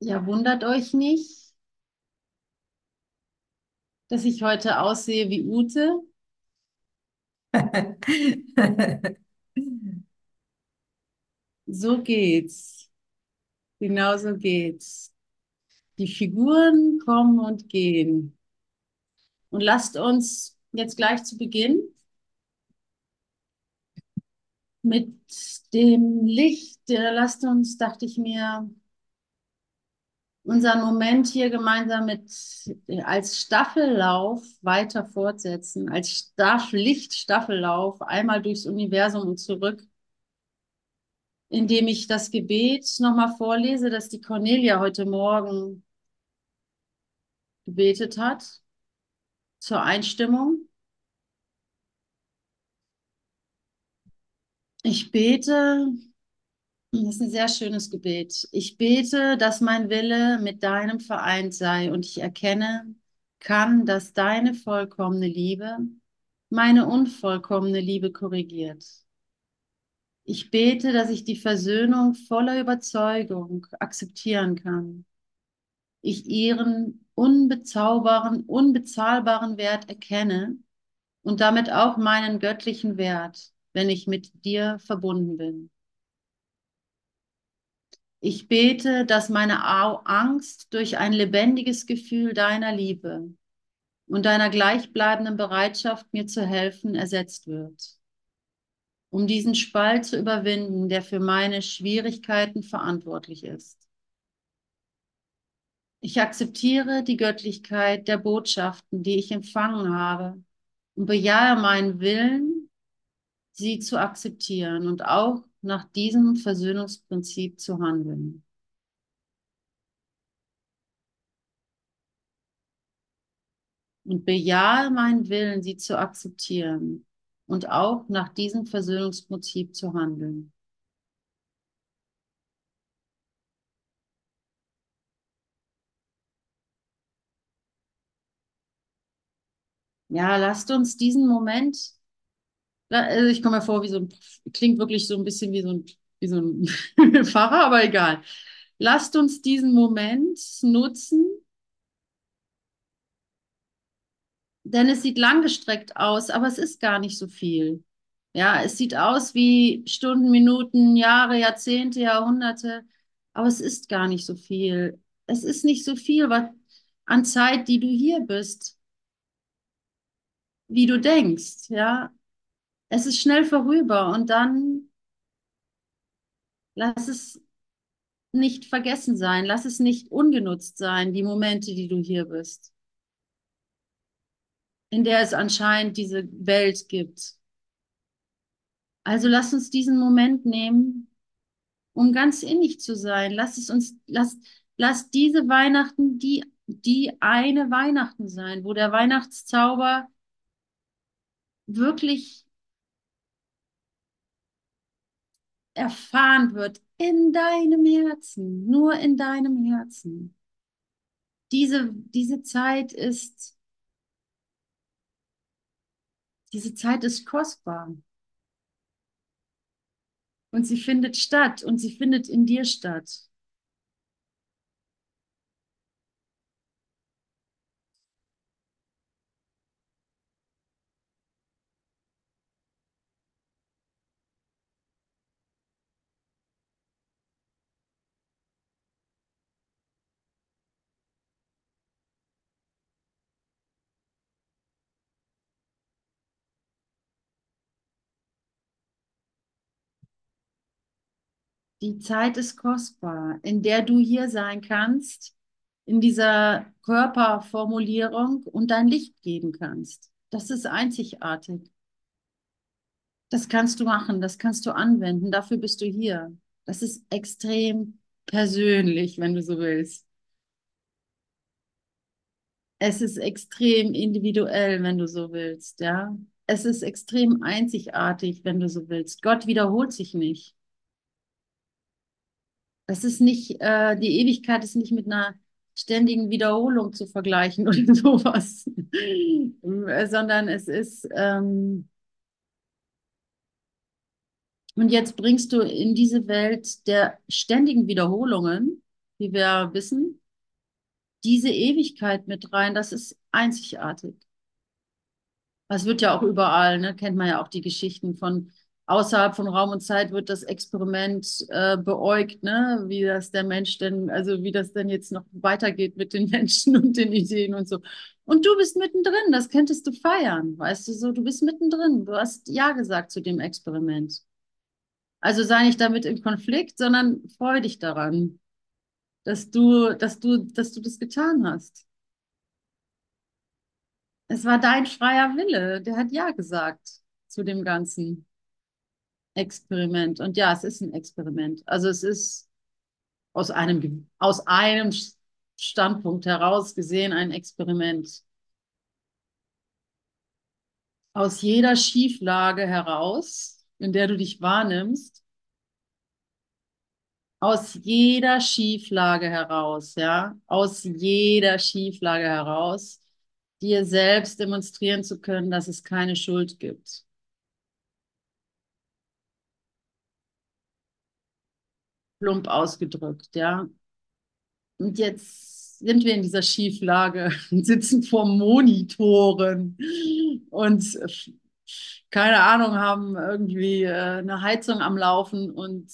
Ja, wundert euch nicht, dass ich heute aussehe wie Ute. So geht's. Genau so geht's. Die Figuren kommen und gehen. Und lasst uns jetzt gleich zu Beginn mit dem Licht, äh, lasst uns, dachte ich mir, unseren Moment hier gemeinsam mit als Staffellauf weiter fortsetzen, als Staff Lichtstaffellauf einmal durchs Universum und zurück, indem ich das Gebet nochmal vorlese, das die Cornelia heute Morgen gebetet hat zur Einstimmung. Ich bete, das ist ein sehr schönes Gebet. Ich bete, dass mein Wille mit deinem vereint sei und ich erkenne, kann, dass deine vollkommene Liebe meine unvollkommene Liebe korrigiert. Ich bete, dass ich die Versöhnung voller Überzeugung akzeptieren kann. Ich ihren unbezaubaren, unbezahlbaren Wert erkenne und damit auch meinen göttlichen Wert, wenn ich mit dir verbunden bin. Ich bete, dass meine Angst durch ein lebendiges Gefühl deiner Liebe und deiner gleichbleibenden Bereitschaft, mir zu helfen, ersetzt wird, um diesen Spalt zu überwinden, der für meine Schwierigkeiten verantwortlich ist. Ich akzeptiere die Göttlichkeit der Botschaften, die ich empfangen habe, und bejahe meinen Willen, sie zu akzeptieren und auch nach diesem Versöhnungsprinzip zu handeln. Und bejahe meinen Willen, sie zu akzeptieren und auch nach diesem Versöhnungsprinzip zu handeln. Ja, lasst uns diesen Moment, also ich komme mir vor, wie so ein, klingt wirklich so ein bisschen wie so ein, wie so ein Pfarrer, aber egal. Lasst uns diesen Moment nutzen, denn es sieht langgestreckt aus, aber es ist gar nicht so viel. Ja, es sieht aus wie Stunden, Minuten, Jahre, Jahrzehnte, Jahrhunderte, aber es ist gar nicht so viel. Es ist nicht so viel was, an Zeit, die du hier bist, wie du denkst, ja. Es ist schnell vorüber und dann lass es nicht vergessen sein, lass es nicht ungenutzt sein, die Momente, die du hier bist, in der es anscheinend diese Welt gibt. Also lass uns diesen Moment nehmen, um ganz innig zu sein. Lass es uns, lass, lass diese Weihnachten die, die eine Weihnachten sein, wo der Weihnachtszauber wirklich erfahren wird in deinem Herzen, nur in deinem Herzen. Diese, diese Zeit ist, diese Zeit ist kostbar. Und sie findet statt und sie findet in dir statt. Die Zeit ist kostbar, in der du hier sein kannst, in dieser Körperformulierung und dein Licht geben kannst. Das ist einzigartig. Das kannst du machen, das kannst du anwenden, dafür bist du hier. Das ist extrem persönlich, wenn du so willst. Es ist extrem individuell, wenn du so willst, ja. Es ist extrem einzigartig, wenn du so willst. Gott wiederholt sich nicht. Das ist nicht, äh, die Ewigkeit ist nicht mit einer ständigen Wiederholung zu vergleichen oder sowas, sondern es ist, ähm, und jetzt bringst du in diese Welt der ständigen Wiederholungen wie wir wissen, diese Ewigkeit mit rein. Das ist einzigartig. Das wird ja auch überall, ne? Kennt man ja auch die Geschichten von außerhalb von Raum und Zeit wird das Experiment äh, beäugt, ne? Wie das der Mensch denn, also wie das denn jetzt noch weitergeht mit den Menschen und den Ideen und so. Und du bist mittendrin, das könntest du feiern, weißt du so, du bist mittendrin, du hast Ja gesagt zu dem Experiment. Also sei nicht damit im Konflikt, sondern freu dich daran, dass du, dass du, dass du das getan hast. Es war dein freier Wille, der hat Ja gesagt zu dem ganzen Experiment. Und ja, es ist ein Experiment. Also es ist aus einem, aus einem Standpunkt heraus gesehen ein Experiment. Aus jeder Schieflage heraus, in der du dich wahrnimmst, aus jeder Schieflage heraus, ja, aus jeder Schieflage heraus, dir selbst demonstrieren zu können, dass es keine Schuld gibt. Plump ausgedrückt, ja. Und jetzt sind wir in dieser Schieflage und sitzen vor Monitoren und keine Ahnung, haben irgendwie äh, eine Heizung am Laufen und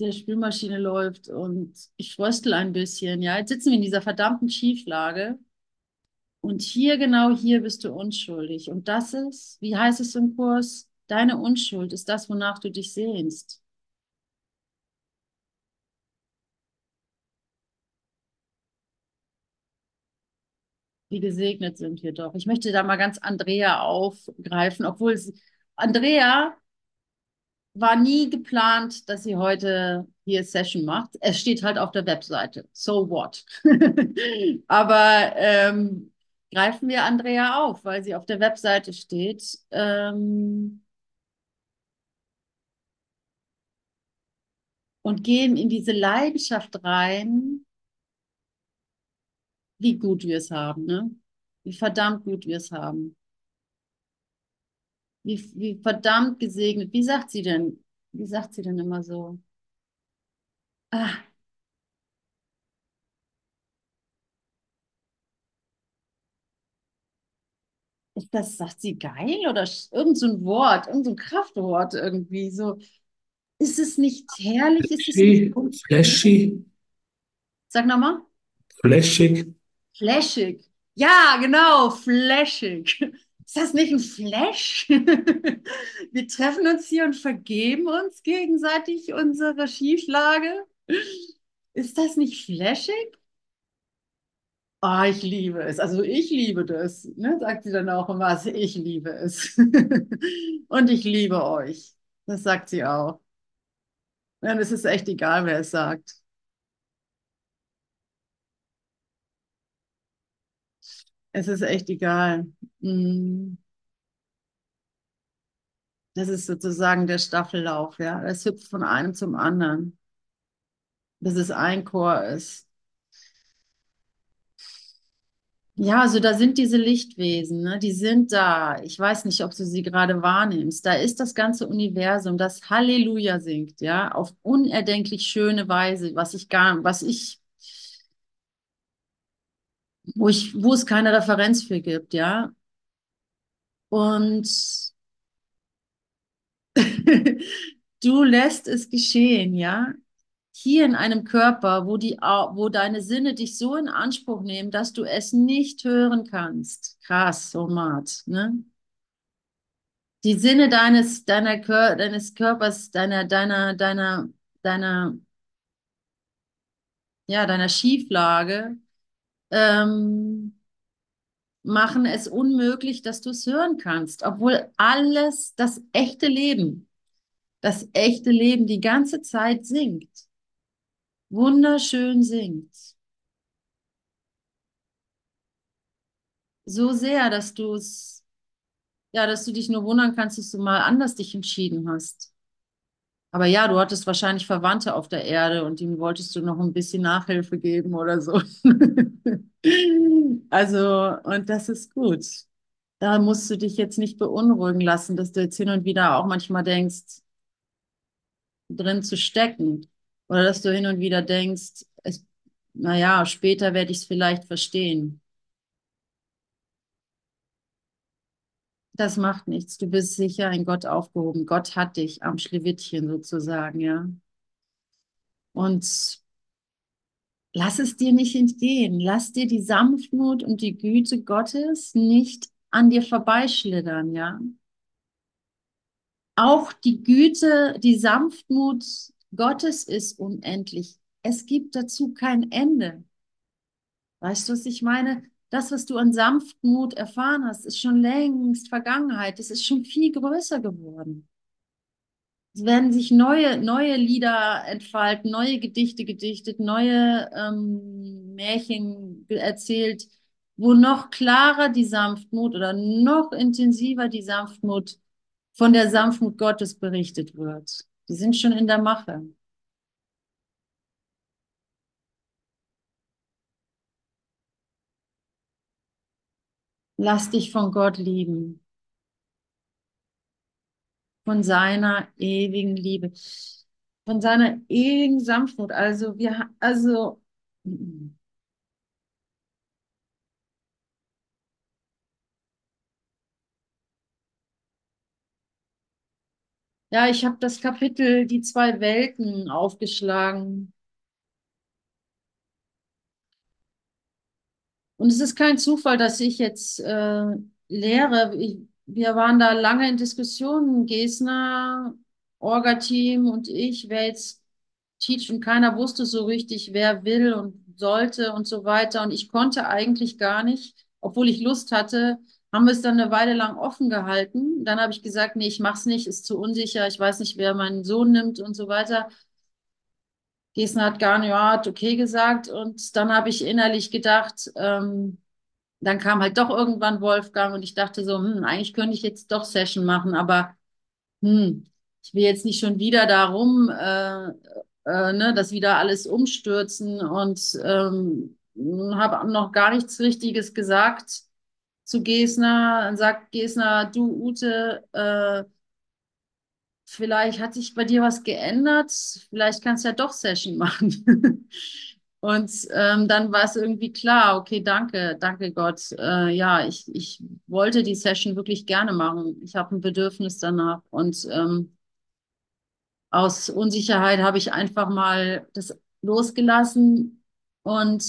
der Spülmaschine läuft und ich fröstel ein bisschen. Ja, jetzt sitzen wir in dieser verdammten Schieflage. Und hier, genau hier bist du unschuldig. Und das ist, wie heißt es im Kurs? Deine Unschuld ist das, wonach du dich sehnst. Wie gesegnet sind wir doch. Ich möchte da mal ganz Andrea aufgreifen, obwohl sie, Andrea war nie geplant, dass sie heute hier Session macht. Es steht halt auf der Webseite. So what? Aber ähm, greifen wir Andrea auf, weil sie auf der Webseite steht. Ähm, und gehen in diese Leidenschaft rein, wie gut wir es haben, ne? Wie verdammt gut wir es haben. Wie, wie verdammt gesegnet. Wie sagt sie denn? Wie sagt sie denn immer so? Ah. Ist das, sagt sie geil oder irgend so ein Wort, irgend so ein Kraftwort irgendwie so? Ist es nicht herrlich? Ist es nicht Flashy? Sag nochmal. Flashig? Flashig. Ja, genau, flashig. Ist das nicht ein Flash? Wir treffen uns hier und vergeben uns gegenseitig unsere Schieflage. Ist das nicht flashig? Oh, ich liebe es. Also ich liebe das, ne? sagt sie dann auch immer. Also ich liebe es. und ich liebe euch. Das sagt sie auch. Und es ist echt egal, wer es sagt. Es ist echt egal. Mm. Das ist sozusagen der Staffellauf, ja. Das hüpft von einem zum anderen, bis es ein Chor ist. Ja, also da sind diese Lichtwesen, ne? Die sind da. Ich weiß nicht, ob du sie gerade wahrnimmst. Da ist das ganze Universum, das Halleluja singt, ja, auf unerdenklich schöne Weise, was ich gar, was ich wo ich, wo es keine Referenz für gibt, ja. Und du lässt es geschehen, ja. Hier in einem Körper, wo die, wo deine Sinne dich so in Anspruch nehmen, dass du es nicht hören kannst. Krass, so Mat, ne? Die Sinne deines, deiner, deines Körpers, deiner, deiner, deiner, deiner, ja, deiner Schieflage, ähm, machen es unmöglich, dass du es hören kannst, obwohl alles, das echte Leben, das echte Leben die ganze Zeit singt, wunderschön singt. So sehr, dass du es, ja, dass du dich nur wundern kannst, dass du mal anders dich entschieden hast. Aber ja, du hattest wahrscheinlich Verwandte auf der Erde und ihnen wolltest du noch ein bisschen Nachhilfe geben oder so. Also, und das ist gut. Da musst du dich jetzt nicht beunruhigen lassen, dass du jetzt hin und wieder auch manchmal denkst, drin zu stecken. Oder dass du hin und wieder denkst, es, naja, später werde ich es vielleicht verstehen. Das macht nichts. Du bist sicher in Gott aufgehoben. Gott hat dich am Schlewittchen sozusagen, ja. Und lass es dir nicht entgehen. Lass dir die Sanftmut und die Güte Gottes nicht an dir vorbeischlittern, ja. Auch die Güte, die Sanftmut Gottes ist unendlich. Es gibt dazu kein Ende. Weißt du, was ich meine? Das, was du an Sanftmut erfahren hast, ist schon längst Vergangenheit. Es ist schon viel größer geworden. Es werden sich neue, neue Lieder entfalten, neue Gedichte gedichtet, neue ähm, Märchen erzählt, wo noch klarer die Sanftmut oder noch intensiver die Sanftmut von der Sanftmut Gottes berichtet wird. Die sind schon in der Mache. Lass dich von Gott lieben. Von seiner ewigen Liebe. Von seiner ewigen Sanftmut. Also wir, also, ja, ich habe das Kapitel Die zwei Welten aufgeschlagen. Und es ist kein Zufall, dass ich jetzt äh, lehre. Ich, wir waren da lange in Diskussionen, Gesner, Orga-Team und ich, wer jetzt teach und keiner wusste so richtig, wer will und sollte und so weiter. Und ich konnte eigentlich gar nicht, obwohl ich Lust hatte, haben wir es dann eine Weile lang offen gehalten. Dann habe ich gesagt, nee, ich mach's nicht, ist zu unsicher, ich weiß nicht, wer meinen Sohn nimmt und so weiter. Gesner hat gar nicht, ja, hat okay gesagt. Und dann habe ich innerlich gedacht, ähm, dann kam halt doch irgendwann Wolfgang und ich dachte so, hm, eigentlich könnte ich jetzt doch Session machen, aber hm, ich will jetzt nicht schon wieder darum, äh, äh, ne, das wieder alles umstürzen und ähm, habe noch gar nichts Richtiges gesagt zu Gesner. Dann sagt Gesner, du Ute, äh, vielleicht hat sich bei dir was geändert, vielleicht kannst du ja doch Session machen. Und ähm, dann war es irgendwie klar, okay, danke, danke Gott. Äh, ja, ich, ich wollte die Session wirklich gerne machen. Ich habe ein Bedürfnis danach. Und ähm, aus Unsicherheit habe ich einfach mal das losgelassen und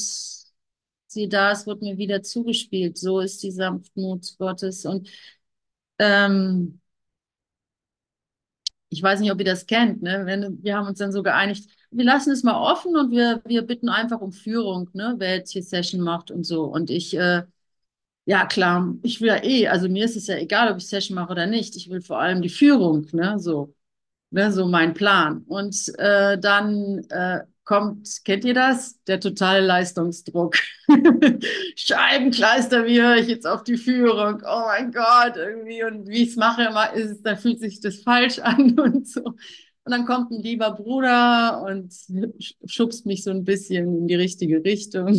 sieh da, es wird mir wieder zugespielt. So ist die Sanftmut Gottes. Und ähm, ich weiß nicht, ob ihr das kennt, ne? Wenn, wir haben uns dann so geeinigt, wir lassen es mal offen und wir, wir bitten einfach um Führung, ne? Wer jetzt hier Session macht und so. Und ich, äh, ja klar, ich will ja eh, also mir ist es ja egal, ob ich Session mache oder nicht. Ich will vor allem die Führung, ne? So, ne? So mein Plan. Und äh, dann äh, kommt, kennt ihr das? Der totale Leistungsdruck. Scheibenkleister, wie höre ich jetzt auf die Führung? Oh mein Gott, irgendwie. Und wie ich es mache, ist es, dann fühlt sich das falsch an und so. Und dann kommt ein lieber Bruder und schubst mich so ein bisschen in die richtige Richtung.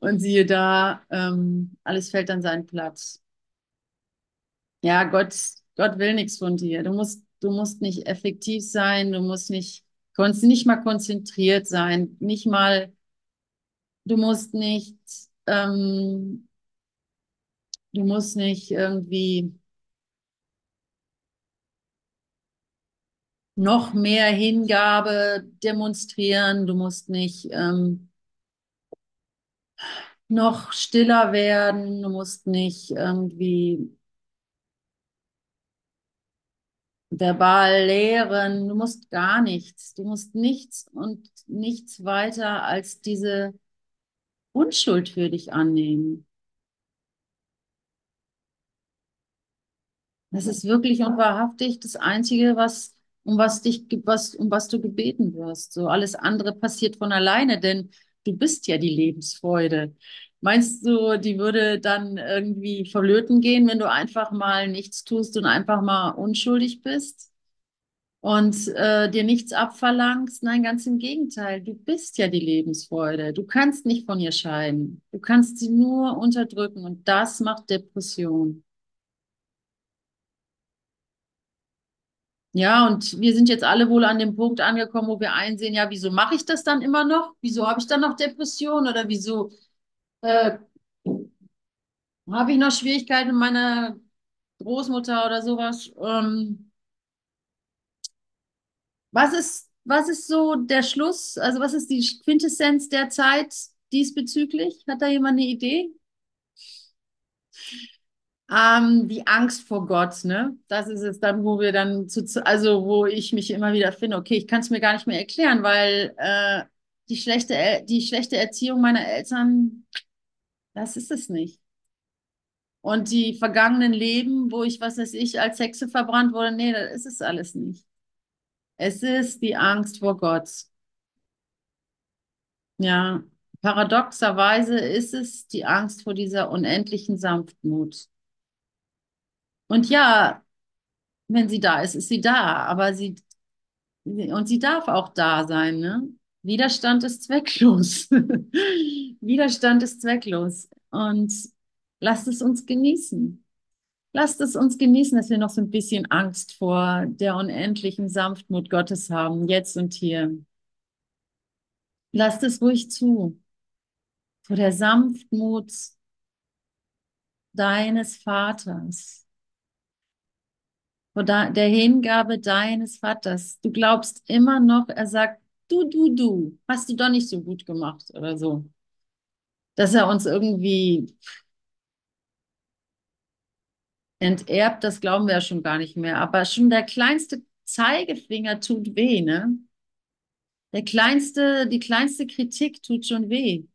Und siehe da, ähm, alles fällt an seinen Platz. Ja, Gott, Gott will nichts von dir. Du musst, du musst nicht effektiv sein, du musst nicht konntest nicht mal konzentriert sein, nicht mal, du musst nicht, ähm, du musst nicht irgendwie noch mehr Hingabe demonstrieren, du musst nicht ähm, noch stiller werden, du musst nicht irgendwie verbal lehren, du musst gar nichts. Du musst nichts und nichts weiter als diese Unschuld für dich annehmen. Das ist wirklich und wahrhaftig das Einzige, was, um was dich, was, um was du gebeten wirst. So alles andere passiert von alleine, denn du bist ja die Lebensfreude. Meinst du, die würde dann irgendwie verlöten gehen, wenn du einfach mal nichts tust und einfach mal unschuldig bist und äh, dir nichts abverlangst? Nein, ganz im Gegenteil. Du bist ja die Lebensfreude. Du kannst nicht von ihr scheiden. Du kannst sie nur unterdrücken und das macht Depression. Ja, und wir sind jetzt alle wohl an dem Punkt angekommen, wo wir einsehen, ja, wieso mache ich das dann immer noch? Wieso habe ich dann noch Depressionen oder wieso äh, habe ich noch Schwierigkeiten mit meiner Großmutter oder sowas? Ähm, was ist, was ist so der Schluss? Also was ist die Quintessenz der Zeit diesbezüglich? Hat da jemand eine Idee? Ähm, die Angst vor Gott, ne? Das ist es dann, wo wir dann zu, also wo ich mich immer wieder finde, okay, ich kann es mir gar nicht mehr erklären, weil äh, die schlechte, die schlechte Erziehung meiner Eltern, das ist es nicht. Und die vergangenen Leben, wo ich, was weiß ich, als Hexe verbrannt wurde, nee, das ist es alles nicht. Es ist die Angst vor Gott. Ja, paradoxerweise ist es die Angst vor dieser unendlichen Sanftmut. Und ja, wenn sie da ist, ist sie da, aber sie Und sie darf auch da sein, ne? Widerstand ist zwecklos. Widerstand ist zwecklos. Und lasst es uns genießen. Lasst es uns genießen, dass wir noch so ein bisschen Angst vor der unendlichen Sanftmut Gottes haben, jetzt und hier. Lasst es ruhig zu. Vor der Sanftmut deines Vaters. Vor der Hingabe deines Vaters. Du glaubst immer noch, er sagt, du, du, du, hast du doch nicht so gut gemacht oder so. dass er uns irgendwie enterbt, das glauben wir ja schon gar nicht mehr. Aber schon der kleinste Zeigefinger tut weh, ne? Der kleinste, die kleinste Kritik tut schon weh.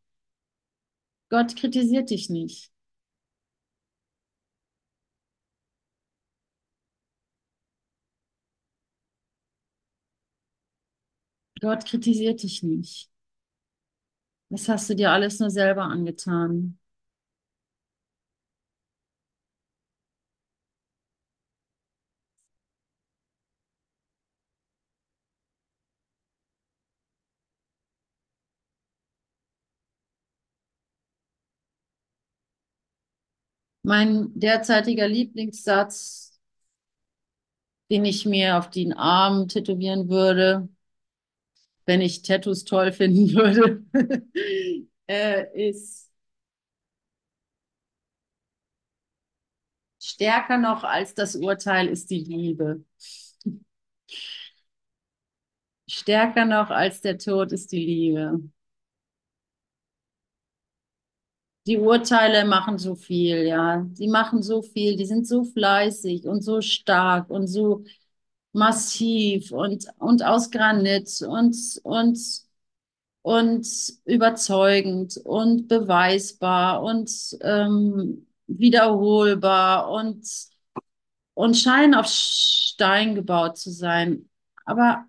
Gott kritisiert dich nicht. Gott kritisiert dich nicht. Das hast du dir alles nur selber angetan. Mein derzeitiger Lieblingssatz, den ich mir auf den Arm tätowieren würde, wenn ich Tattoos toll finden würde, äh, ist Stärker noch als das Urteil ist die Liebe. Stärker noch als der Tod ist die Liebe. Die Urteile machen so viel, ja. Die machen so viel, die sind so fleißig und so stark und so massiv und, und aus Granit und, und, und überzeugend und beweisbar und ähm, wiederholbar und, und scheinen auf Stein gebaut zu sein. Aber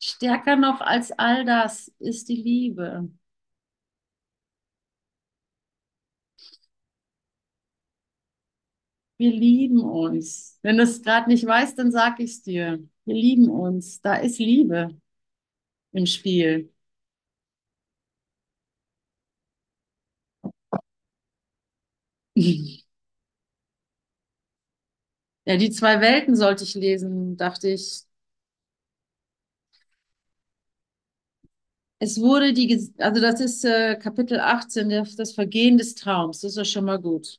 stärker noch als all das ist die Liebe. Wir lieben uns. Wenn du es gerade nicht weißt, dann sag ich es dir. Wir lieben uns. Da ist Liebe im Spiel. Ja, die zwei Welten sollte ich lesen, dachte ich. Es wurde die, also das ist äh, Kapitel 18, der, das Vergehen des Traums. Das ist ja schon mal gut.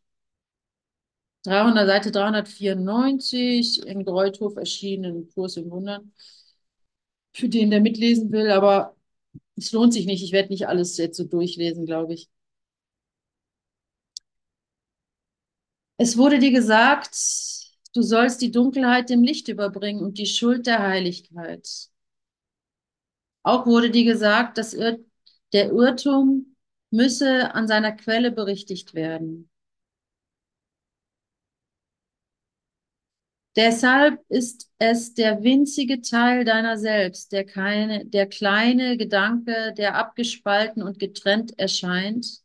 300, Seite 394 in Greuthof erschienen, Kurs in Wundern. Für den, der mitlesen will, aber es lohnt sich nicht. Ich werde nicht alles jetzt so durchlesen, glaube ich. Es wurde dir gesagt, du sollst die Dunkelheit dem Licht überbringen und die Schuld der Heiligkeit. Auch wurde dir gesagt, dass der Irrtum müsse an seiner Quelle berichtigt werden. Deshalb ist es der winzige Teil deiner selbst, der keine, der kleine Gedanke, der abgespalten und getrennt erscheint,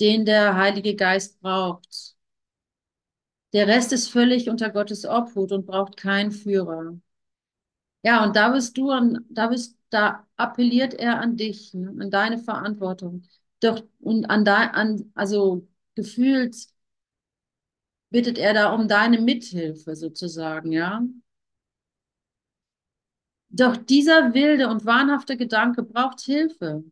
den der Heilige Geist braucht. Der Rest ist völlig unter Gottes Obhut und braucht keinen Führer. Ja, und da bist du an, da bist, da appelliert er an dich, ne, an deine Verantwortung. Doch, und an dein, an, also gefühlt bittet er da um deine Mithilfe sozusagen, ja. Doch dieser wilde und wahnhafte Gedanke braucht Hilfe,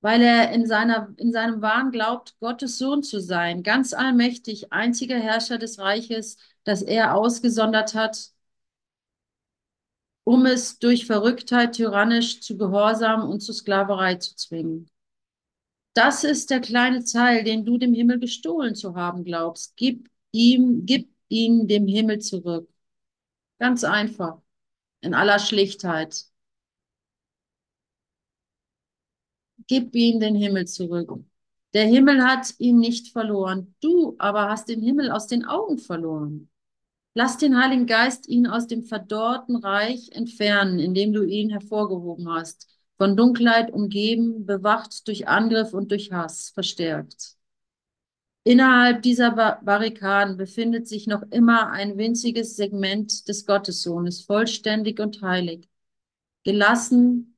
weil er in seiner, in seinem Wahn glaubt, Gottes Sohn zu sein, ganz allmächtig, einziger Herrscher des Reiches, das er ausgesondert hat, um es durch Verrücktheit tyrannisch zu Gehorsam und zu Sklaverei zu zwingen. Das ist der kleine Teil, den du dem Himmel gestohlen zu haben glaubst. Gib ihm, gib ihn dem Himmel zurück. Ganz einfach, in aller Schlichtheit. Gib ihm den Himmel zurück. Der Himmel hat ihn nicht verloren. Du aber hast den Himmel aus den Augen verloren. Lass den Heiligen Geist ihn aus dem verdorrten Reich entfernen, indem du ihn hervorgehoben hast, von Dunkelheit umgeben, bewacht durch Angriff und durch Hass, verstärkt. Innerhalb dieser Barrikaden befindet sich noch immer ein winziges Segment des Gottessohnes, vollständig und heilig, gelassen,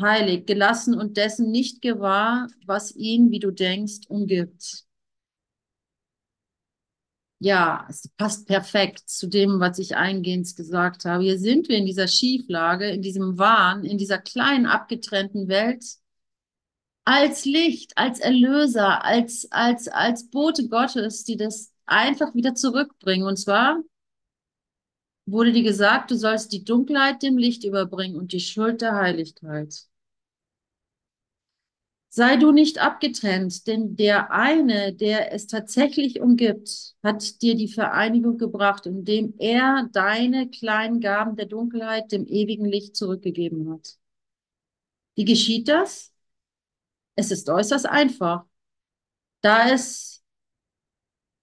heilig, gelassen und dessen nicht gewahr, was ihn, wie du denkst, umgibt. Ja, es passt perfekt zu dem, was ich eingehend gesagt habe. Hier sind wir in dieser Schieflage, in diesem Wahn, in dieser kleinen abgetrennten Welt, als Licht, als Erlöser, als, als, als Bote Gottes, die das einfach wieder zurückbringen. Und zwar wurde dir gesagt, du sollst die Dunkelheit dem Licht überbringen und die Schuld der Heiligkeit. Sei du nicht abgetrennt, denn der eine, der es tatsächlich umgibt, hat dir die Vereinigung gebracht, indem er deine kleinen Gaben der Dunkelheit dem ewigen Licht zurückgegeben hat. Wie geschieht das? Es ist äußerst einfach, da es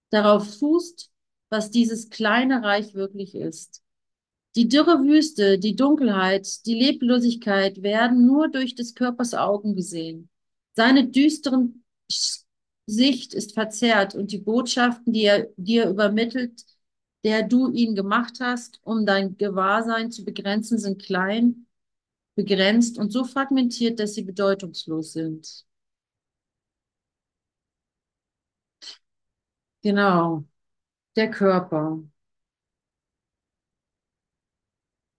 darauf fußt, was dieses kleine Reich wirklich ist. Die dürre Wüste, die Dunkelheit, die Leblosigkeit werden nur durch des Körpers Augen gesehen. Seine düsteren Sicht ist verzerrt und die Botschaften, die er dir übermittelt, der du ihn gemacht hast, um dein Gewahrsein zu begrenzen, sind klein, begrenzt und so fragmentiert, dass sie bedeutungslos sind. Genau, der Körper.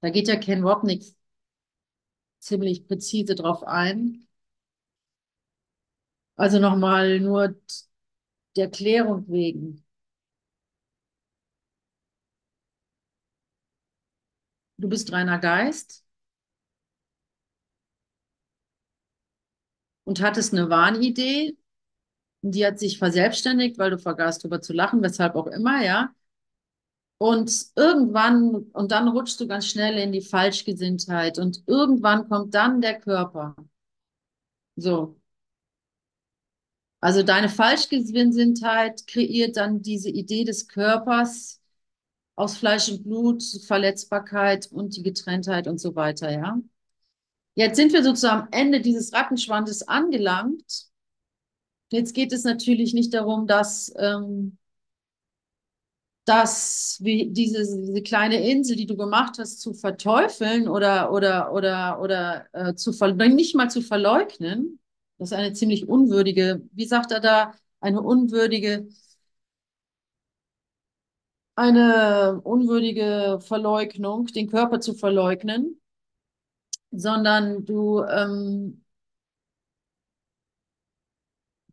Da geht ja Ken Wapnick ziemlich präzise drauf ein. Also nochmal nur der Klärung wegen. Du bist reiner Geist und hattest eine Wahnidee, die hat sich verselbstständigt, weil du vergaßt, drüber zu lachen, weshalb auch immer, ja. Und irgendwann, und dann rutschst du ganz schnell in die Falschgesinntheit und irgendwann kommt dann der Körper. So. Also deine Falschgesinntheit kreiert dann diese Idee des Körpers aus Fleisch und Blut, Verletzbarkeit und die Getrenntheit und so weiter, ja. Jetzt sind wir sozusagen am Ende dieses Rattenschwandes angelangt. Jetzt geht es natürlich nicht darum, dass, ähm, dass wie diese, diese kleine Insel, die du gemacht hast, zu verteufeln oder, oder, oder, oder äh, zu nicht mal zu verleugnen, das ist eine ziemlich unwürdige, wie sagt er da, eine unwürdige, eine unwürdige Verleugnung, den Körper zu verleugnen, sondern du, ähm,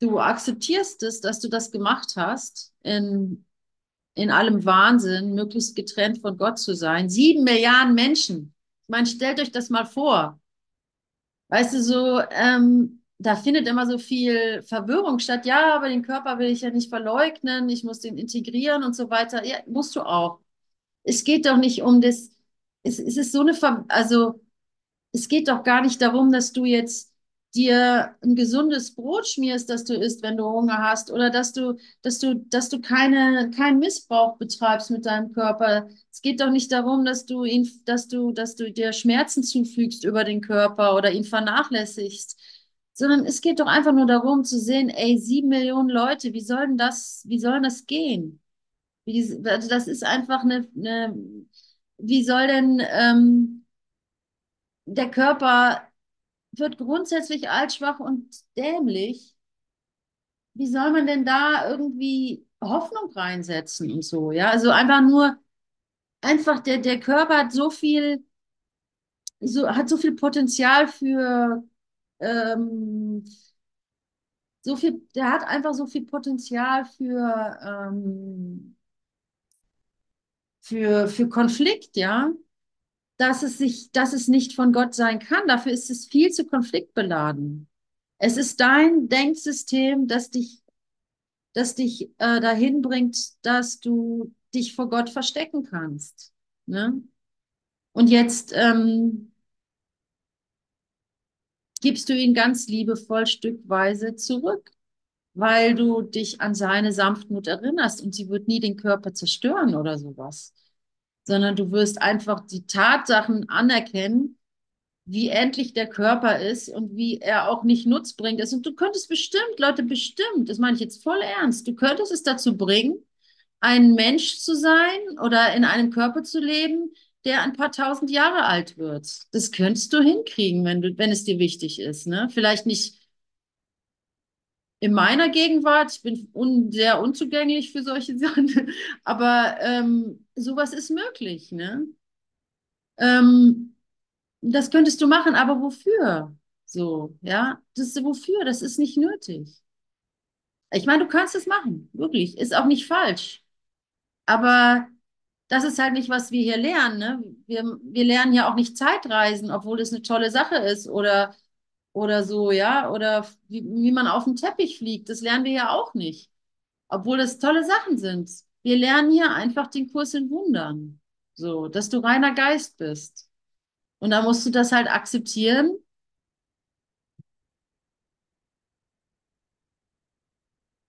du akzeptierst es, dass du das gemacht hast, in, in allem Wahnsinn, möglichst getrennt von Gott zu sein. Sieben Milliarden Menschen. Ich meine, stellt euch das mal vor. Weißt du, so, ähm, da findet immer so viel Verwirrung statt. Ja, aber den Körper will ich ja nicht verleugnen, ich muss den integrieren und so weiter. Ja, musst du auch. Es geht doch nicht um das, es, es ist so eine, Ver also es geht doch gar nicht darum, dass du jetzt dir ein gesundes Brot schmierst, das du isst, wenn du Hunger hast, oder dass du, dass du, dass du keine, keinen Missbrauch betreibst mit deinem Körper. Es geht doch nicht darum, dass du ihn, dass du, dass du dir Schmerzen zufügst über den Körper oder ihn vernachlässigst sondern es geht doch einfach nur darum zu sehen, ey, sieben Millionen Leute, wie soll denn das, wie soll das gehen? Wie, also das ist einfach eine, eine wie soll denn ähm, der Körper wird grundsätzlich alt, schwach und dämlich. Wie soll man denn da irgendwie Hoffnung reinsetzen und so? Ja, also einfach nur, einfach der, der Körper hat so viel so, hat so viel Potenzial für ähm, so viel, der hat einfach so viel Potenzial für, ähm, für, für Konflikt, ja, dass es sich, dass es nicht von Gott sein kann. Dafür ist es viel zu konfliktbeladen. Es ist dein Denksystem, das dich, das dich äh, dahin bringt, dass du dich vor Gott verstecken kannst. Ne? Und jetzt ähm, gibst du ihn ganz liebevoll stückweise zurück, weil du dich an seine Sanftmut erinnerst und sie wird nie den Körper zerstören oder sowas, sondern du wirst einfach die Tatsachen anerkennen, wie endlich der Körper ist und wie er auch nicht nutzbringend ist. Und du könntest bestimmt, Leute, bestimmt, das meine ich jetzt voll ernst, du könntest es dazu bringen, ein Mensch zu sein oder in einem Körper zu leben, der ein paar tausend Jahre alt wird. Das könntest du hinkriegen, wenn du, wenn es dir wichtig ist. Ne? Vielleicht nicht in meiner Gegenwart, ich bin un sehr unzugänglich für solche Sachen, aber ähm, sowas ist möglich. Ne? Ähm, das könntest du machen, aber wofür? So, ja, das ist wofür? Das ist nicht nötig. Ich meine, du kannst es machen, wirklich, ist auch nicht falsch. Aber das ist halt nicht, was wir hier lernen. Ne? Wir, wir lernen ja auch nicht Zeitreisen, obwohl das eine tolle Sache ist oder, oder so, ja, oder wie, wie man auf dem Teppich fliegt. Das lernen wir ja auch nicht, obwohl das tolle Sachen sind. Wir lernen hier einfach den Kurs in Wundern, so, dass du reiner Geist bist. Und da musst du das halt akzeptieren.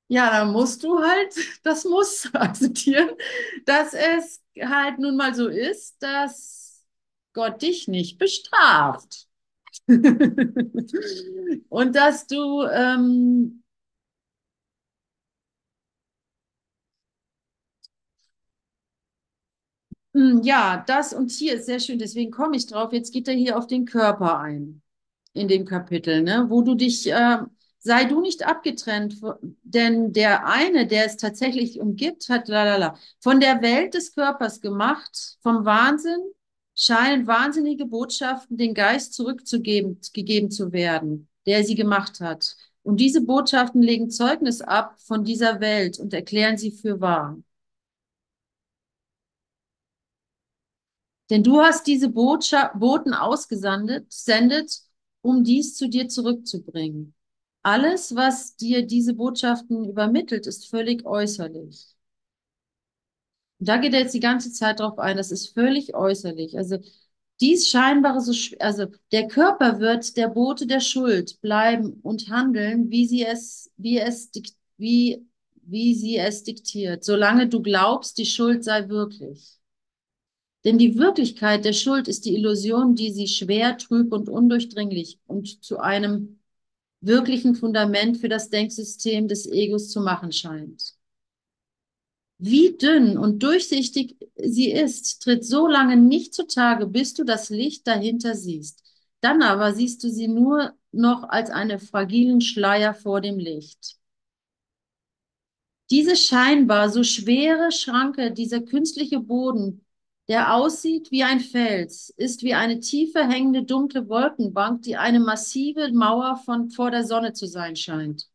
Ja, dann musst du halt, das muss akzeptieren, dass es halt nun mal so ist, dass Gott dich nicht bestraft. Und dass du ähm, hm, ja, das und hier ist sehr schön, deswegen komme ich drauf. Jetzt geht er hier auf den Körper ein in dem Kapitel, ne? wo du dich, äh, sei du nicht abgetrennt, denn der eine, der es tatsächlich umgibt, hat lalala, von der Welt des Körpers gemacht, vom Wahnsinn, scheinen wahnsinnige Botschaften den Geist zurückzugeben, gegeben zu werden, der sie gemacht hat. Und diese Botschaften legen Zeugnis ab von dieser Welt und erklären sie für wahr. Denn du hast diese Botschaft, Boten ausgesendet, sendet, um dies zu dir zurückzubringen. Alles, was dir diese Botschaften übermittelt, ist völlig äußerlich. Da geht er jetzt die ganze Zeit drauf ein, das ist völlig äußerlich. Also dies scheinbare, so, also der Körper wird der Bote der Schuld bleiben und handeln, wie sie es, wie es, wie, wie sie es diktiert, solange du glaubst, die Schuld sei wirklich. Denn die Wirklichkeit der Schuld ist die Illusion, die sie schwer, trüb und undurchdringlich und zu einem wirklichen Fundament für das Denksystem des Egos zu machen scheint. Wie dünn und durchsichtig sie ist, tritt so lange nicht zutage, bis du das Licht dahinter siehst. Dann aber siehst du sie nur noch als einen fragilen Schleier vor dem Licht. Diese scheinbar so schwere Schranke, dieser künstliche Boden, der aussieht wie ein Fels, ist wie eine tiefe hängende dunkle Wolkenbank, die eine massive Mauer von vor der Sonne zu sein scheint.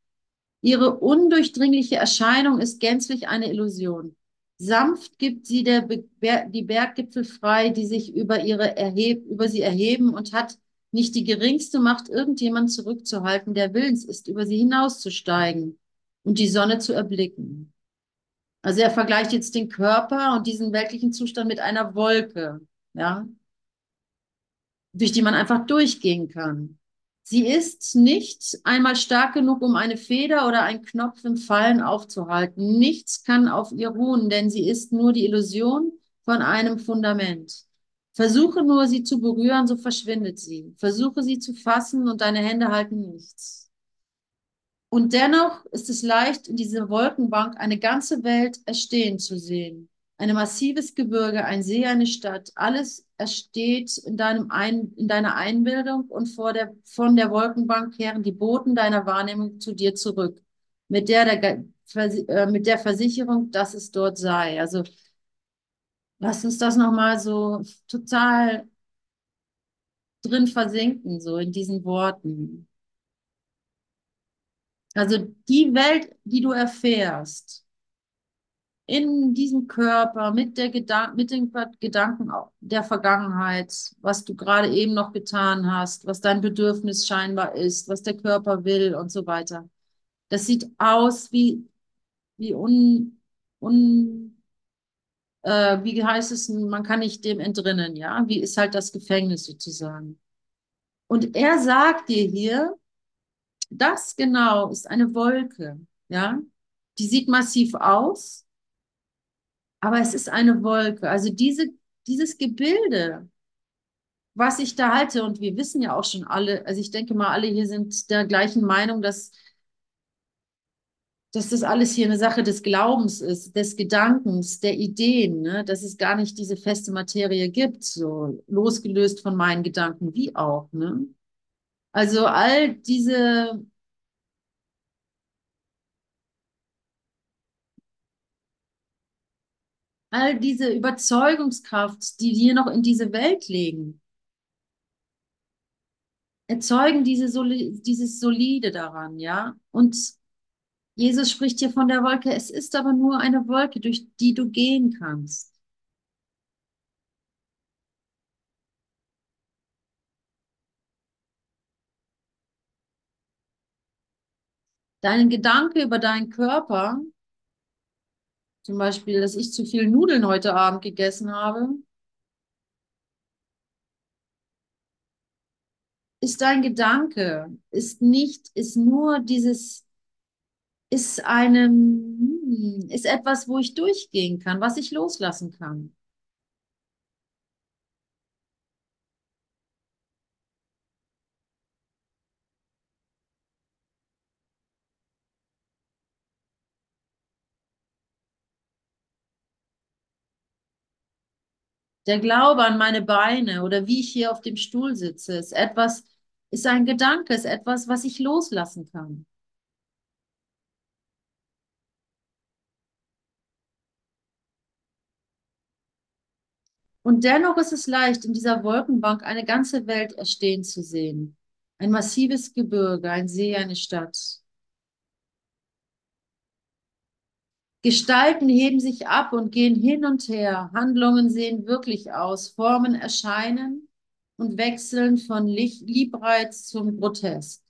Ihre undurchdringliche Erscheinung ist gänzlich eine Illusion. Sanft gibt sie der Be die Berggipfel frei, die sich über, ihre erheb über sie erheben und hat nicht die geringste Macht, irgendjemand zurückzuhalten, der willens ist, über sie hinauszusteigen und die Sonne zu erblicken. Also er vergleicht jetzt den Körper und diesen weltlichen Zustand mit einer Wolke, ja, durch die man einfach durchgehen kann. Sie ist nicht einmal stark genug, um eine Feder oder einen Knopf im Fallen aufzuhalten. Nichts kann auf ihr ruhen, denn sie ist nur die Illusion von einem Fundament. Versuche nur, sie zu berühren, so verschwindet sie. Versuche sie zu fassen und deine Hände halten nichts. Und dennoch ist es leicht, in dieser Wolkenbank eine ganze Welt erstehen zu sehen. Ein massives Gebirge, ein See, eine Stadt, alles ersteht in, deinem ein, in deiner Einbildung und vor der, von der Wolkenbank kehren die Boten deiner Wahrnehmung zu dir zurück, mit der, der, äh, mit der Versicherung, dass es dort sei. Also lass uns das nochmal so total drin versinken, so in diesen Worten. Also die Welt, die du erfährst, in diesem Körper, mit der Gedan mit den Gedanken der Vergangenheit, was du gerade eben noch getan hast, was dein Bedürfnis scheinbar ist, was der Körper will und so weiter. Das sieht aus wie, wie un, un, äh, wie heißt es, man kann nicht dem entrinnen, ja? Wie ist halt das Gefängnis sozusagen. Und er sagt dir hier, das genau ist eine Wolke, ja? Die sieht massiv aus, aber es ist eine Wolke. Also diese, dieses Gebilde, was ich da halte, und wir wissen ja auch schon alle, also ich denke mal, alle hier sind der gleichen Meinung, dass dass das alles hier eine Sache des Glaubens ist, des Gedankens, der Ideen, ne? dass es gar nicht diese feste Materie gibt, so losgelöst von meinen Gedanken, wie auch. Ne? Also all diese all diese Überzeugungskraft, die wir noch in diese Welt legen, erzeugen diese Soli dieses Solide daran, ja. Und Jesus spricht hier von der Wolke. Es ist aber nur eine Wolke, durch die du gehen kannst. Dein Gedanke über deinen Körper, zum Beispiel, dass ich zu viel Nudeln heute Abend gegessen habe, ist dein Gedanke, ist nicht, ist nur dieses, ist einem, hm, ist etwas, wo ich durchgehen kann, was ich loslassen kann. Der Glaube an meine Beine oder wie ich hier auf dem Stuhl sitze, ist etwas, ist ein Gedanke, ist etwas, was ich loslassen kann. Und dennoch ist es leicht, in dieser Wolkenbank eine ganze Welt erstehen zu sehen. Ein massives Gebirge, ein See, eine Stadt. Gestalten heben sich ab und gehen hin und her. Handlungen sehen wirklich aus. Formen erscheinen und wechseln von Liebreiz zum Grotesk.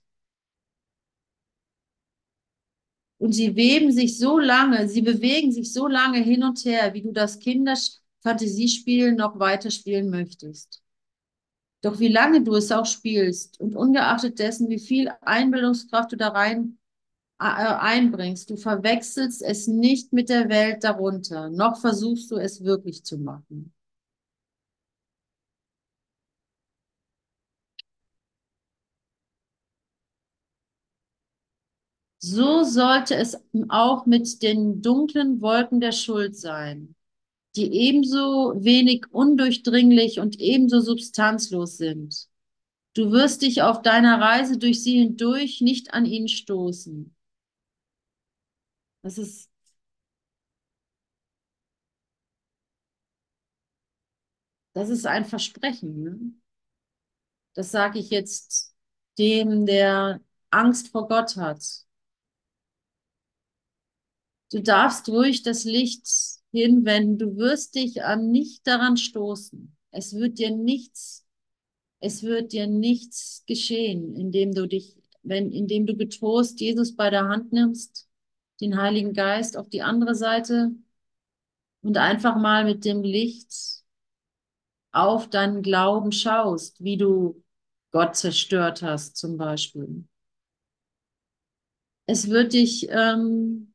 Und sie weben sich so lange, sie bewegen sich so lange hin und her, wie du das Kinderfantasiespiel noch weiter spielen möchtest. Doch wie lange du es auch spielst und ungeachtet dessen, wie viel Einbildungskraft du da rein einbringst. Du verwechselst es nicht mit der Welt darunter, noch versuchst du es wirklich zu machen. So sollte es auch mit den dunklen Wolken der Schuld sein, die ebenso wenig undurchdringlich und ebenso substanzlos sind. Du wirst dich auf deiner Reise durch sie hindurch nicht an ihnen stoßen. Das ist das ist ein Versprechen. Ne? Das sage ich jetzt dem, der Angst vor Gott hat. Du darfst ruhig das Licht hinwenden. Du wirst dich an nicht daran stoßen. Es wird dir nichts, es wird dir nichts geschehen, indem du dich, wenn, indem du getrost Jesus bei der Hand nimmst den Heiligen Geist auf die andere Seite und einfach mal mit dem Licht auf deinen Glauben schaust, wie du Gott zerstört hast zum Beispiel. Es wird dich, ähm,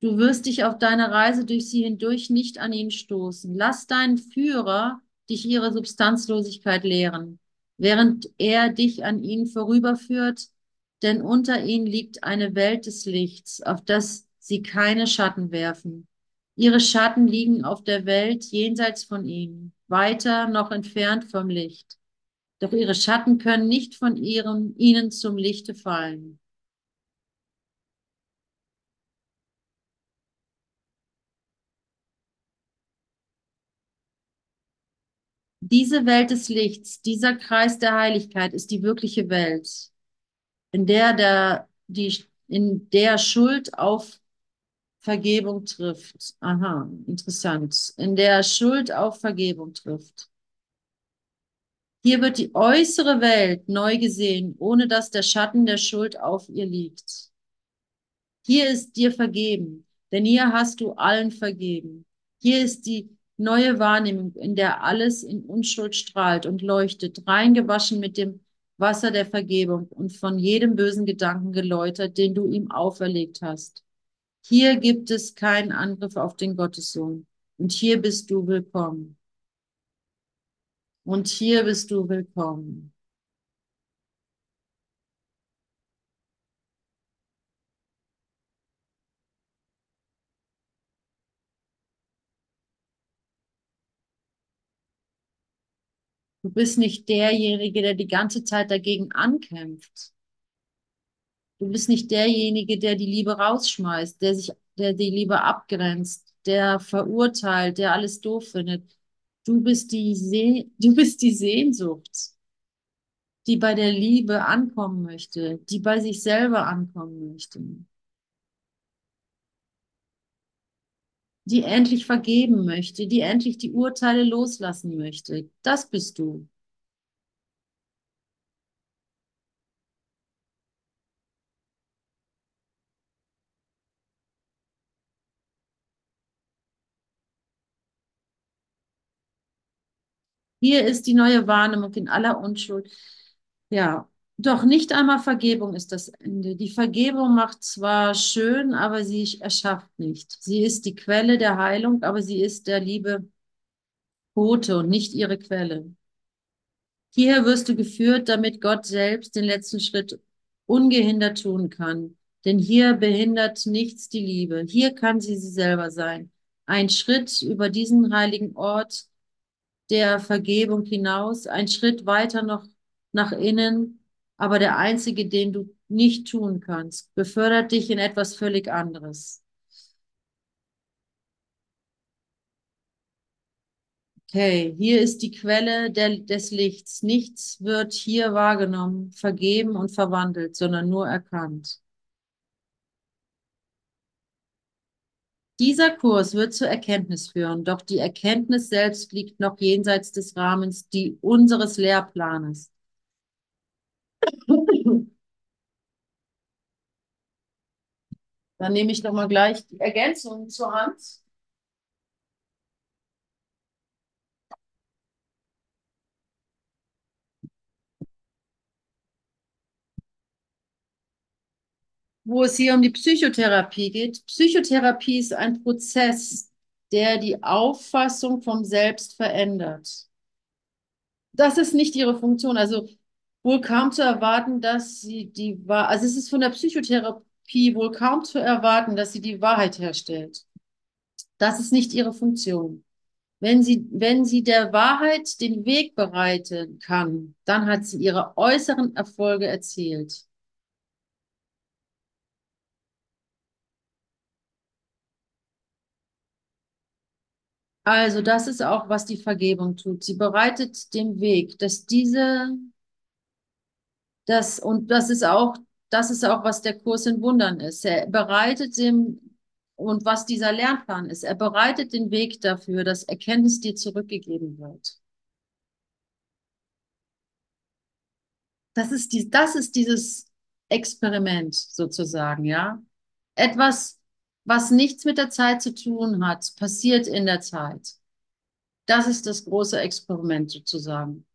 du wirst dich auf deiner Reise durch sie hindurch nicht an ihn stoßen. Lass deinen Führer dich ihre Substanzlosigkeit lehren, während er dich an ihnen vorüberführt denn unter ihnen liegt eine Welt des Lichts, auf das sie keine Schatten werfen. Ihre Schatten liegen auf der Welt jenseits von ihnen, weiter noch entfernt vom Licht. Doch ihre Schatten können nicht von ihren, ihnen zum Lichte fallen. Diese Welt des Lichts, dieser Kreis der Heiligkeit ist die wirkliche Welt, in der der, die, in der Schuld auf Vergebung trifft. Aha, interessant. In der Schuld auf Vergebung trifft. Hier wird die äußere Welt neu gesehen, ohne dass der Schatten der Schuld auf ihr liegt. Hier ist dir vergeben, denn hier hast du allen vergeben. Hier ist die neue Wahrnehmung, in der alles in Unschuld strahlt und leuchtet, reingewaschen mit dem Wasser der Vergebung und von jedem bösen Gedanken geläutert, den du ihm auferlegt hast. Hier gibt es keinen Angriff auf den Gottessohn. Und hier bist du willkommen. Und hier bist du willkommen. Du bist nicht derjenige, der die ganze Zeit dagegen ankämpft. Du bist nicht derjenige, der die Liebe rausschmeißt, der sich, der die Liebe abgrenzt, der verurteilt, der alles doof findet. Du bist die, Se du bist die Sehnsucht, die bei der Liebe ankommen möchte, die bei sich selber ankommen möchte. Die endlich vergeben möchte, die endlich die Urteile loslassen möchte. Das bist du. Hier ist die neue Wahrnehmung in aller Unschuld. Ja, doch nicht einmal Vergebung ist das Ende. Die Vergebung macht zwar schön, aber sie erschafft nicht. Sie ist die Quelle der Heilung, aber sie ist der Liebe Bote und nicht ihre Quelle. Hierher wirst du geführt, damit Gott selbst den letzten Schritt ungehindert tun kann. Denn hier behindert nichts die Liebe. Hier kann sie sie selber sein. Ein Schritt über diesen heiligen Ort der Vergebung hinaus, ein Schritt weiter noch nach innen, aber der einzige, den du nicht tun kannst, befördert dich in etwas völlig anderes. Okay, hier ist die Quelle der, des Lichts. Nichts wird hier wahrgenommen, vergeben und verwandelt, sondern nur erkannt. Dieser Kurs wird zur Erkenntnis führen, doch die Erkenntnis selbst liegt noch jenseits des Rahmens die, unseres Lehrplanes. Dann nehme ich nochmal gleich die Ergänzung zur Hand. wo es hier um die Psychotherapie geht. Psychotherapie ist ein Prozess, der die Auffassung vom Selbst verändert. Das ist nicht ihre Funktion. Also wohl kaum zu erwarten, dass sie die Wahrheit, also es ist von der Psychotherapie wohl kaum zu erwarten, dass sie die Wahrheit herstellt. Das ist nicht ihre Funktion. Wenn sie, wenn sie der Wahrheit den Weg bereiten kann, dann hat sie ihre äußeren Erfolge erzielt. Also das ist auch, was die Vergebung tut. Sie bereitet den Weg, dass diese, das, und das ist auch, das ist auch, was der Kurs in Wundern ist. Er bereitet dem, und was dieser Lernplan ist, er bereitet den Weg dafür, dass Erkenntnis dir zurückgegeben wird. Das ist die, das ist dieses Experiment sozusagen, ja. Etwas, was nichts mit der Zeit zu tun hat, passiert in der Zeit. Das ist das große Experiment sozusagen.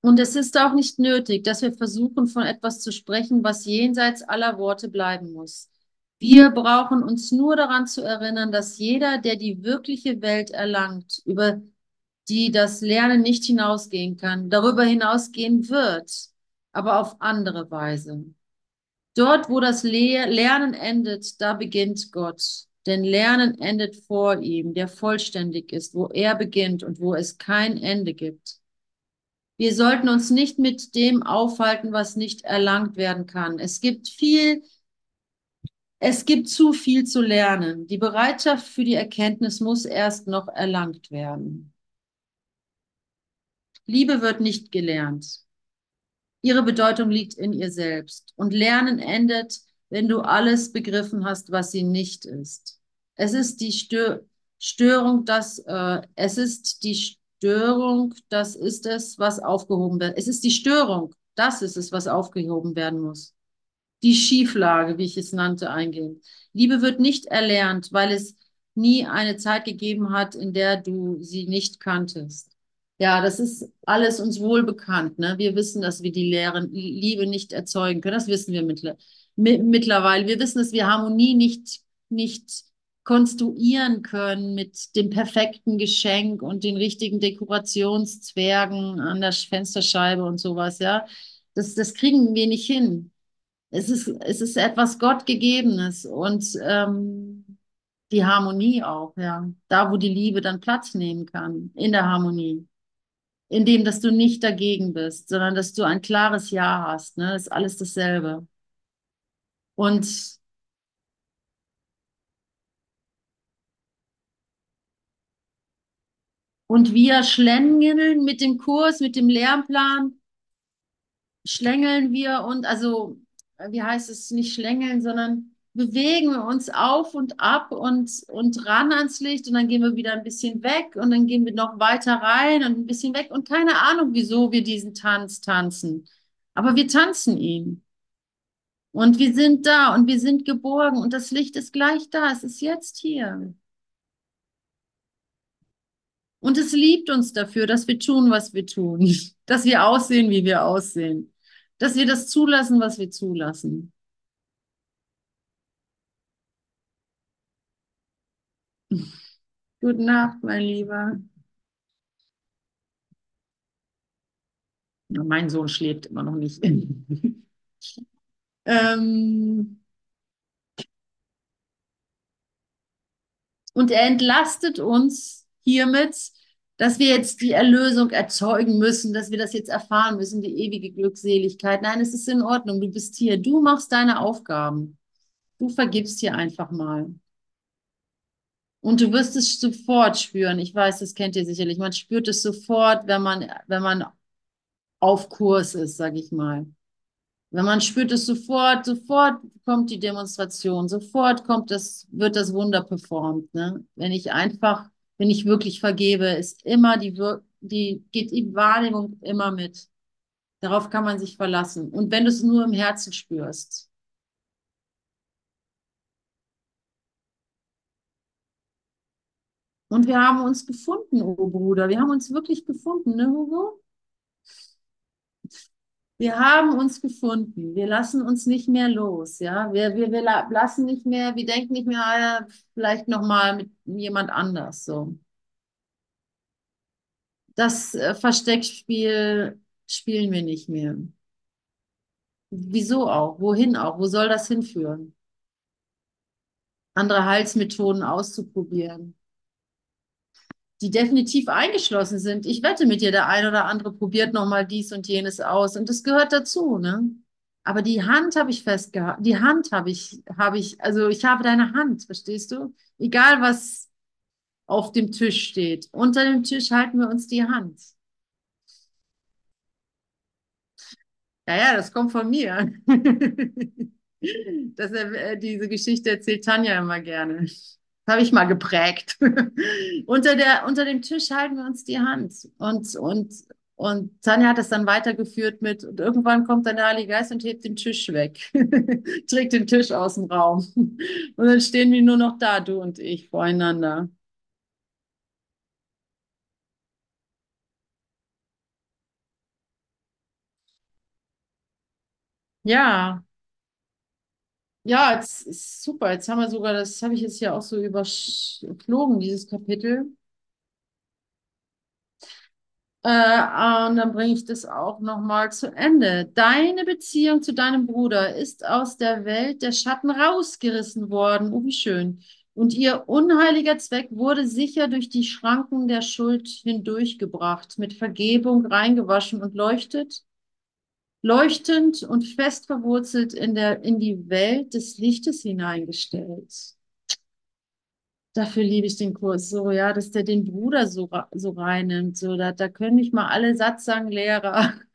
Und es ist auch nicht nötig, dass wir versuchen, von etwas zu sprechen, was jenseits aller Worte bleiben muss. Wir brauchen uns nur daran zu erinnern, dass jeder, der die wirkliche Welt erlangt, über die das Lernen nicht hinausgehen kann, darüber hinausgehen wird, aber auf andere Weise. Dort, wo das Le Lernen endet, da beginnt Gott. Denn Lernen endet vor ihm, der vollständig ist, wo er beginnt und wo es kein Ende gibt. Wir sollten uns nicht mit dem aufhalten, was nicht erlangt werden kann. Es gibt viel Es gibt zu viel zu lernen. Die Bereitschaft für die Erkenntnis muss erst noch erlangt werden. Liebe wird nicht gelernt. Ihre Bedeutung liegt in ihr selbst. Und Lernen endet, wenn du alles begriffen hast, was sie nicht ist. Es ist die Stör Störung, das, äh, es ist die Störung, das ist es, was aufgehoben wird. Es ist die Störung, das ist es, was aufgehoben werden muss. Die Schieflage, wie ich es nannte, eingehen. Liebe wird nicht erlernt, weil es nie eine Zeit gegeben hat, in der du sie nicht kanntest. Ja, das ist alles uns wohl bekannt. Ne? Wir wissen, dass wir die leeren Liebe nicht erzeugen können. Das wissen wir mittlerweile. Wir wissen, dass wir Harmonie nicht, nicht konstruieren können mit dem perfekten Geschenk und den richtigen Dekorationszwergen an der Fensterscheibe und sowas. Ja, das, das kriegen wir nicht hin. Es ist, es ist etwas Gottgegebenes und ähm, die Harmonie auch, ja. Da, wo die Liebe dann Platz nehmen kann, in der Harmonie in dem, dass du nicht dagegen bist, sondern dass du ein klares Ja hast. Ne? Das ist alles dasselbe. Und und wir schlängeln mit dem Kurs, mit dem Lernplan, schlängeln wir und also, wie heißt es, nicht schlängeln, sondern bewegen wir uns auf und ab und, und ran ans Licht und dann gehen wir wieder ein bisschen weg und dann gehen wir noch weiter rein und ein bisschen weg und keine Ahnung, wieso wir diesen Tanz tanzen. Aber wir tanzen ihn. Und wir sind da und wir sind geborgen und das Licht ist gleich da. Es ist jetzt hier. Und es liebt uns dafür, dass wir tun, was wir tun, dass wir aussehen, wie wir aussehen, dass wir das zulassen, was wir zulassen. Gute Nacht, mein Lieber. Mein Sohn schläft immer noch nicht. ähm, und er entlastet uns hiermit, dass wir jetzt die Erlösung erzeugen müssen, dass wir das jetzt erfahren müssen, die ewige Glückseligkeit. Nein, es ist in Ordnung. Du bist hier. Du machst deine Aufgaben. Du vergibst hier einfach mal. Und du wirst es sofort spüren. Ich weiß, das kennt ihr sicherlich. Man spürt es sofort, wenn man, wenn man auf Kurs ist, sage ich mal. Wenn man spürt es sofort, sofort kommt die Demonstration, sofort kommt das, wird das Wunder performt. Ne? Wenn ich einfach, wenn ich wirklich vergebe, ist immer die, die, geht die Wahrnehmung immer mit. Darauf kann man sich verlassen. Und wenn du es nur im Herzen spürst, Und wir haben uns gefunden, oh Bruder. Wir haben uns wirklich gefunden, ne, Hugo? Wir haben uns gefunden. Wir lassen uns nicht mehr los, ja. Wir, wir, wir lassen nicht mehr, wir denken nicht mehr, ah, vielleicht nochmal mit jemand anders, so. Das äh, Versteckspiel spielen wir nicht mehr. Wieso auch? Wohin auch? Wo soll das hinführen? Andere Heilsmethoden auszuprobieren die definitiv eingeschlossen sind. Ich wette mit dir, der ein oder andere probiert nochmal dies und jenes aus und das gehört dazu, ne? Aber die Hand habe ich festgehalten. Die Hand habe ich, habe ich, also ich habe deine Hand, verstehst du? Egal was auf dem Tisch steht. Unter dem Tisch halten wir uns die Hand. Ja, ja, das kommt von mir. das, äh, diese Geschichte erzählt Tanja immer gerne habe ich mal geprägt. unter, der, unter dem Tisch halten wir uns die Hand. Und, und, und Tanja hat das dann weitergeführt mit, und irgendwann kommt dann der Heilige Geist und hebt den Tisch weg, trägt den Tisch aus dem Raum. Und dann stehen wir nur noch da, du und ich, voreinander. Ja, ja, jetzt ist super. Jetzt haben wir sogar, das habe ich jetzt ja auch so überflogen, dieses Kapitel. Äh, und dann bringe ich das auch nochmal zu Ende. Deine Beziehung zu deinem Bruder ist aus der Welt der Schatten rausgerissen worden. Oh, wie schön. Und ihr unheiliger Zweck wurde sicher durch die Schranken der Schuld hindurchgebracht, mit Vergebung reingewaschen und leuchtet leuchtend und fest verwurzelt in der, in die Welt des Lichtes hineingestellt. Dafür liebe ich den Kurs so, ja, dass der den Bruder so, so reinnimmt. So, da, da können mich mal alle Satz sagen, Lehrer.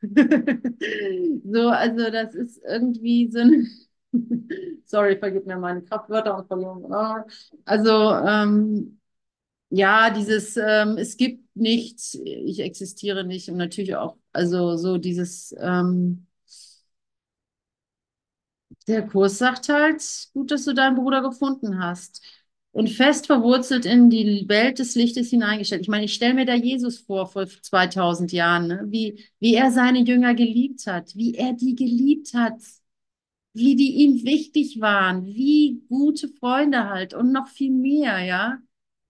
so, also das ist irgendwie so ein Sorry, vergib mir meine Kraftwörter und verloren. Also, ähm, ja, dieses, ähm, es gibt nichts, ich existiere nicht und natürlich auch, also so dieses, ähm, der Kurs sagt halt, gut, dass du deinen Bruder gefunden hast und fest verwurzelt in die Welt des Lichtes hineingestellt. Ich meine, ich stelle mir da Jesus vor, vor 2000 Jahren, ne? wie, wie er seine Jünger geliebt hat, wie er die geliebt hat, wie die ihm wichtig waren, wie gute Freunde halt und noch viel mehr, ja.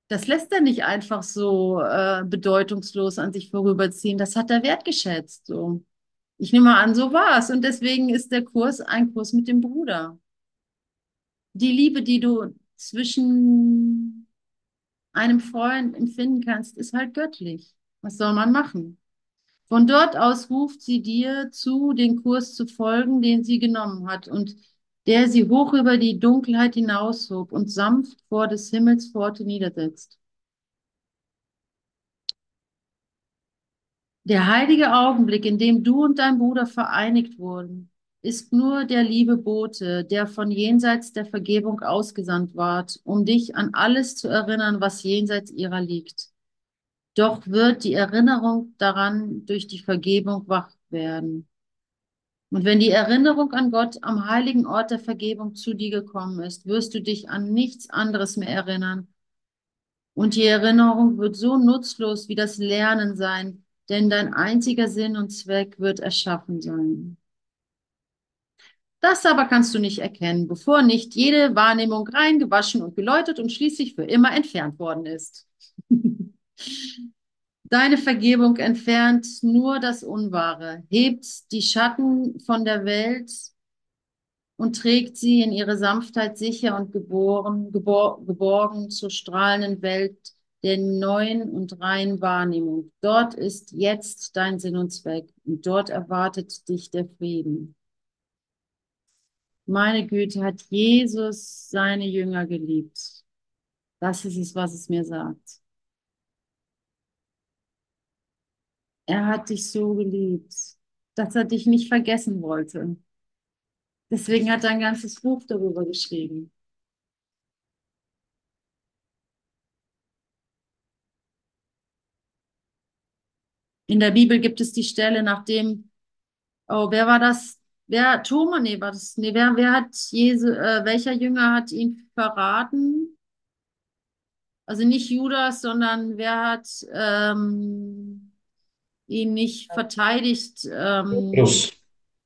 Das lässt er nicht einfach so äh, bedeutungslos an sich vorüberziehen. Das hat er wertgeschätzt. So. Ich nehme mal an, so war es. Und deswegen ist der Kurs ein Kurs mit dem Bruder. Die Liebe, die du zwischen einem Freund empfinden kannst, ist halt göttlich. Was soll man machen? Von dort aus ruft sie dir zu, den Kurs zu folgen, den sie genommen hat und der sie hoch über die Dunkelheit hinaushob und sanft vor des Himmels Pforte niedersetzt. Der heilige Augenblick, in dem du und dein Bruder vereinigt wurden, ist nur der liebe Bote, der von jenseits der Vergebung ausgesandt ward, um dich an alles zu erinnern, was jenseits ihrer liegt. Doch wird die Erinnerung daran durch die Vergebung wach werden. Und wenn die Erinnerung an Gott am heiligen Ort der Vergebung zu dir gekommen ist, wirst du dich an nichts anderes mehr erinnern. Und die Erinnerung wird so nutzlos wie das Lernen sein, denn dein einziger Sinn und Zweck wird erschaffen sein. Das aber kannst du nicht erkennen, bevor nicht jede Wahrnehmung rein gewaschen und geläutet und schließlich für immer entfernt worden ist. Deine Vergebung entfernt nur das Unwahre, hebt die Schatten von der Welt und trägt sie in ihre Sanftheit sicher und geboren, gebor, geborgen zur strahlenden Welt der neuen und reinen Wahrnehmung. Dort ist jetzt dein Sinn und Zweck und dort erwartet dich der Frieden. Meine Güte, hat Jesus seine Jünger geliebt. Das ist es, was es mir sagt. Er hat dich so geliebt, dass er dich nicht vergessen wollte. Deswegen hat er ein ganzes Buch darüber geschrieben. In der Bibel gibt es die Stelle, nachdem, oh, wer war das? Wer, Thomas, nee, war das, nee, wer, wer hat Jesu, äh, welcher Jünger hat ihn verraten? Also nicht Judas, sondern wer hat ähm, ihn nicht verteidigt? Ähm, Petrus.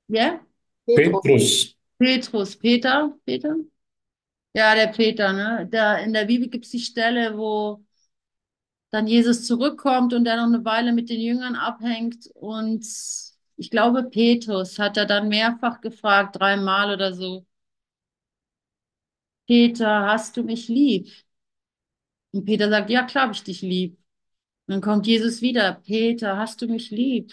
Ja? Petrus. Petrus, Peter, Peter? Ja, der Peter, ne? Da, in der Bibel gibt es die Stelle, wo dann Jesus zurückkommt und er noch eine Weile mit den Jüngern abhängt. Und ich glaube, Petrus hat er dann mehrfach gefragt, dreimal oder so. Peter, hast du mich lieb? Und Peter sagt, ja, klar, hab ich dich lieb. Dann kommt Jesus wieder, Peter, hast du mich lieb?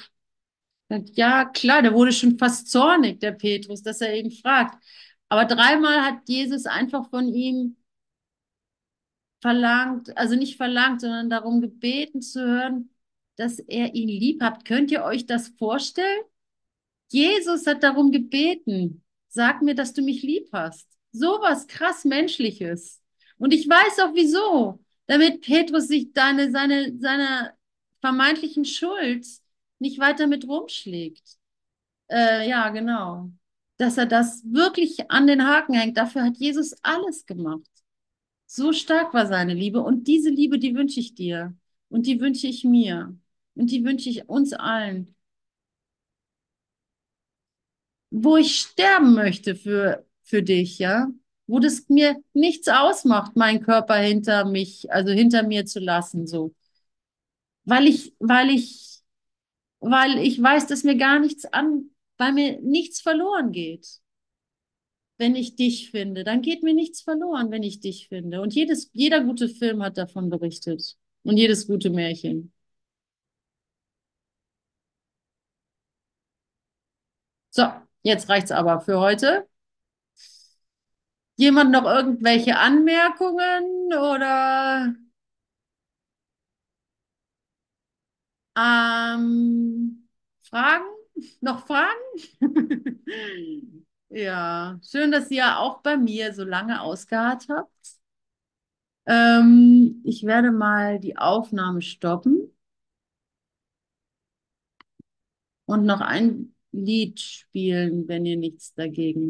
Ja, klar, der wurde schon fast zornig, der Petrus, dass er ihn fragt. Aber dreimal hat Jesus einfach von ihm verlangt, also nicht verlangt, sondern darum gebeten zu hören, dass er ihn lieb hat. Könnt ihr euch das vorstellen? Jesus hat darum gebeten, sag mir, dass du mich lieb hast. So was krass Menschliches. Und ich weiß auch wieso. Damit Petrus sich deine, seine, seiner vermeintlichen Schuld nicht weiter mit rumschlägt. Äh, ja, genau. Dass er das wirklich an den Haken hängt. Dafür hat Jesus alles gemacht. So stark war seine Liebe. Und diese Liebe, die wünsche ich dir. Und die wünsche ich mir. Und die wünsche ich uns allen. Wo ich sterben möchte für, für dich, ja. Wo das mir nichts ausmacht, meinen Körper hinter mich, also hinter mir zu lassen, so. Weil ich, weil ich, weil ich weiß, dass mir gar nichts an, weil mir nichts verloren geht wenn ich dich finde. Dann geht mir nichts verloren, wenn ich dich finde. Und jedes, jeder gute Film hat davon berichtet. Und jedes gute Märchen. So, jetzt reicht's aber für heute. Jemand noch irgendwelche Anmerkungen oder ähm, Fragen? Noch Fragen? Ja, schön, dass ihr auch bei mir so lange ausgeharrt habt. Ähm, ich werde mal die Aufnahme stoppen und noch ein Lied spielen, wenn ihr nichts dagegen